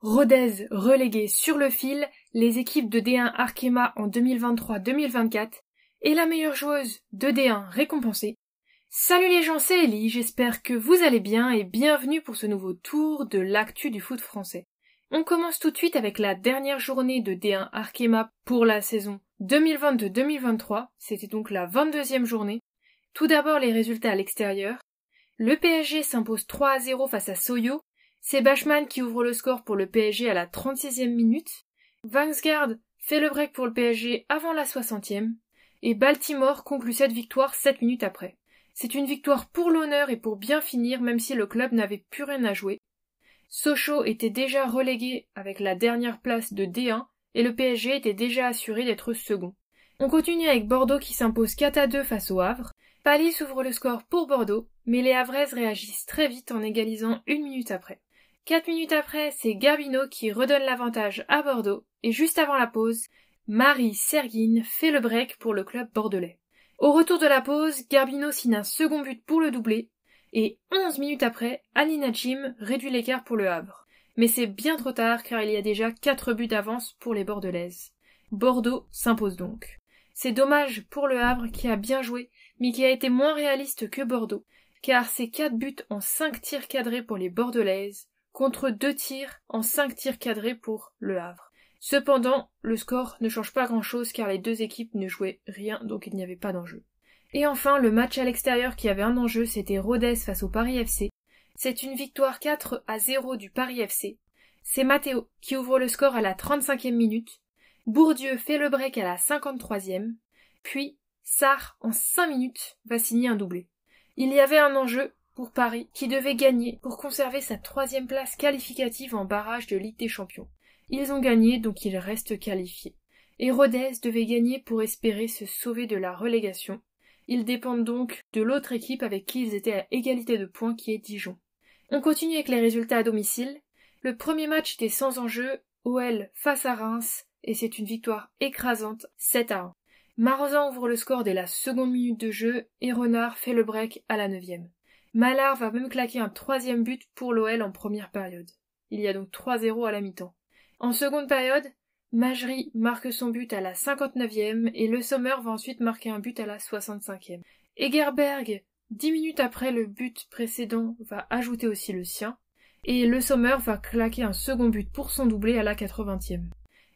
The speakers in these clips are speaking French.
Rodez relégué sur le fil, les équipes de D1 Arkema en 2023-2024 et la meilleure joueuse de D1 récompensée. Salut les gens, c'est Ellie, j'espère que vous allez bien et bienvenue pour ce nouveau tour de l'actu du foot français. On commence tout de suite avec la dernière journée de D1 Arkema pour la saison 2022-2023, c'était donc la 22e journée. Tout d'abord les résultats à l'extérieur. Le PSG s'impose 3 à 0 face à Soyo. C'est Bachmann qui ouvre le score pour le PSG à la 36e minute. Vangsgaard fait le break pour le PSG avant la 60e. Et Baltimore conclut cette victoire 7 minutes après. C'est une victoire pour l'honneur et pour bien finir même si le club n'avait plus rien à jouer. Sochaux était déjà relégué avec la dernière place de D1 et le PSG était déjà assuré d'être second. On continue avec Bordeaux qui s'impose 4 à 2 face au Havre. Palis ouvre le score pour Bordeaux, mais les Havraises réagissent très vite en égalisant une minute après. Quatre minutes après, c'est Garbino qui redonne l'avantage à Bordeaux, et juste avant la pause, Marie Serguine fait le break pour le club bordelais. Au retour de la pause, Garbino signe un second but pour le doubler, et onze minutes après, Alina Jim réduit l'écart pour le Havre. Mais c'est bien trop tard car il y a déjà quatre buts d'avance pour les Bordelaises. Bordeaux s'impose donc. C'est dommage pour le Havre qui a bien joué, mais qui a été moins réaliste que Bordeaux, car c'est quatre buts en cinq tirs cadrés pour les Bordelaises, contre deux tirs en cinq tirs cadrés pour le Havre. Cependant, le score ne change pas grand chose car les deux équipes ne jouaient rien, donc il n'y avait pas d'enjeu. Et enfin, le match à l'extérieur qui avait un enjeu, c'était Rodez face au Paris FC, c'est une victoire 4 à 0 du Paris FC. C'est Matteo qui ouvre le score à la 35e minute. Bourdieu fait le break à la 53e. Puis, Sarr, en 5 minutes, va signer un doublé. Il y avait un enjeu pour Paris qui devait gagner pour conserver sa troisième place qualificative en barrage de Ligue des Champions. Ils ont gagné, donc ils restent qualifiés. Et Rodez devait gagner pour espérer se sauver de la relégation. Ils dépendent donc de l'autre équipe avec qui ils étaient à égalité de points qui est Dijon. On continue avec les résultats à domicile. Le premier match était sans enjeu, OL face à Reims, et c'est une victoire écrasante 7 à 1. Marozan ouvre le score dès la seconde minute de jeu et Renard fait le break à la neuvième. Mallard va même claquer un troisième but pour l'OL en première période. Il y a donc 3-0 à la mi-temps. En seconde période, Majerie marque son but à la 59e et Le Sommer va ensuite marquer un but à la 65e. Egerberg Dix minutes après le but précédent va ajouter aussi le sien, et Le Sommer va claquer un second but pour son doublé à la 80e.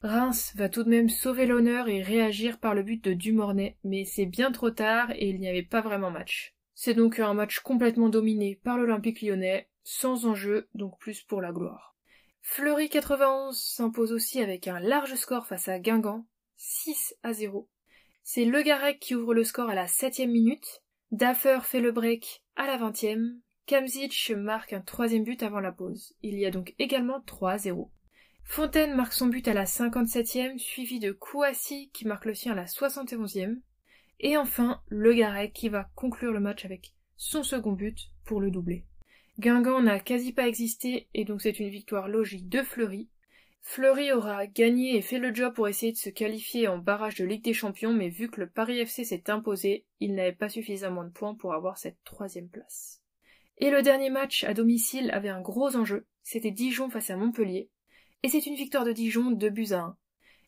Reims va tout de même sauver l'honneur et réagir par le but de Dumornay, mais c'est bien trop tard et il n'y avait pas vraiment match. C'est donc un match complètement dominé par l'Olympique lyonnais, sans enjeu, donc plus pour la gloire. Fleury 91 s'impose aussi avec un large score face à Guingamp, 6 à 0. C'est Le Garec qui ouvre le score à la septième minute, Daffer fait le break à la vingtième. Kamzic marque un troisième but avant la pause. Il y a donc également 3-0. Fontaine marque son but à la 57e, suivi de Kouassi qui marque le sien à la 71e. Et enfin, Le Garec qui va conclure le match avec son second but pour le doubler. Guingamp n'a quasi pas existé et donc c'est une victoire logique de Fleury Fleury aura gagné et fait le job pour essayer de se qualifier en barrage de Ligue des Champions, mais vu que le Paris FC s'est imposé, il n'avait pas suffisamment de points pour avoir cette troisième place. Et le dernier match à domicile avait un gros enjeu, c'était Dijon face à Montpellier, et c'est une victoire de Dijon 2 buts à 1.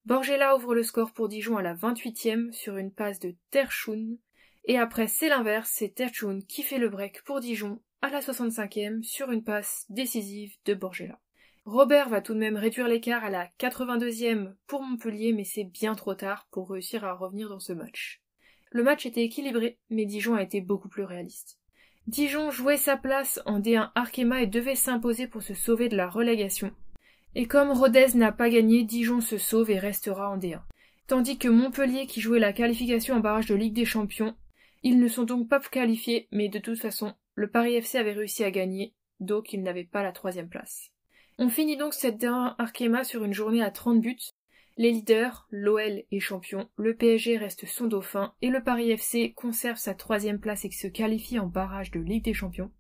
Borgella ouvre le score pour Dijon à la 28e sur une passe de Terchoun, et après c'est l'inverse, c'est Terchoun qui fait le break pour Dijon à la 65e sur une passe décisive de Borgella. Robert va tout de même réduire l'écart à la 82e pour Montpellier, mais c'est bien trop tard pour réussir à revenir dans ce match. Le match était équilibré, mais Dijon a été beaucoup plus réaliste. Dijon jouait sa place en D1 Arkema et devait s'imposer pour se sauver de la relégation. Et comme Rodez n'a pas gagné, Dijon se sauve et restera en D1. Tandis que Montpellier, qui jouait la qualification en barrage de Ligue des Champions, ils ne sont donc pas qualifiés, mais de toute façon, le Paris FC avait réussi à gagner, donc ils n'avaient pas la troisième place. On finit donc cette dernière Arkema sur une journée à 30 buts. Les leaders, l'OL est champion, le PSG reste son dauphin et le Paris FC conserve sa troisième place et se qualifie en barrage de Ligue des Champions.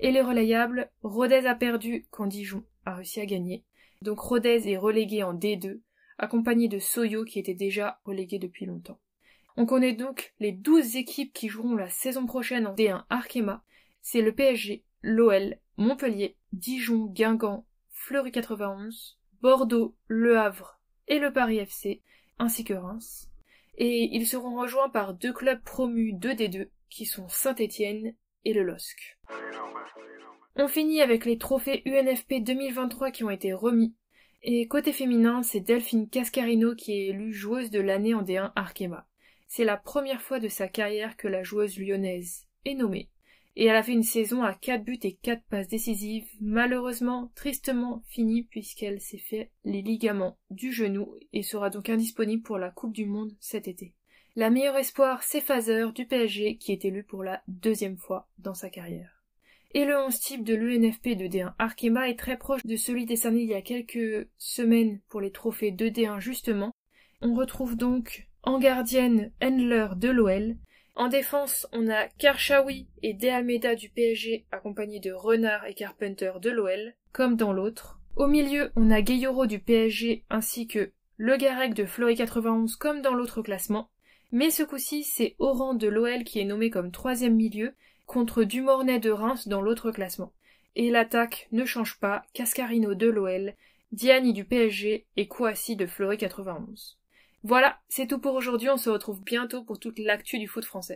Et les relayables, Rodez a perdu quand Dijon a réussi à gagner. Donc Rodez est relégué en D2, accompagné de Soyo qui était déjà relégué depuis longtemps. On connaît donc les 12 équipes qui joueront la saison prochaine en D1 Arkema. C'est le PSG, l'OL, Montpellier, Dijon, Guingamp, Fleury 91, Bordeaux, Le Havre et le Paris FC, ainsi que Reims. Et ils seront rejoints par deux clubs promus 2D2 qui sont Saint-Étienne et le LOSC. On finit avec les trophées UNFP 2023 qui ont été remis. Et côté féminin, c'est Delphine Cascarino qui est élue joueuse de l'année en D1 Arkema. C'est la première fois de sa carrière que la joueuse lyonnaise est nommée. Et elle a fait une saison à 4 buts et 4 passes décisives, malheureusement, tristement finie puisqu'elle s'est fait les ligaments du genou et sera donc indisponible pour la Coupe du Monde cet été. La meilleure espoir, c'est Fazer du PSG qui est élu pour la deuxième fois dans sa carrière. Et le 11 type de l'UNFP de D1 Arkema est très proche de celui décerné il y a quelques semaines pour les trophées de D1 justement. On retrouve donc en gardienne Handler de l'OL. En défense, on a Karchaoui et De du PSG accompagnés de Renard et Carpenter de l'OL, comme dans l'autre. Au milieu, on a Gayoro du PSG ainsi que Le Garec de Fleury 91 comme dans l'autre classement. Mais ce coup-ci, c'est Oran de l'OL qui est nommé comme troisième milieu contre Dumornay de Reims dans l'autre classement. Et l'attaque ne change pas, Cascarino de l'OL, Diani du PSG et Kouassi de Fleury 91. Voilà, c'est tout pour aujourd'hui, on se retrouve bientôt pour toute l'actu du foot français.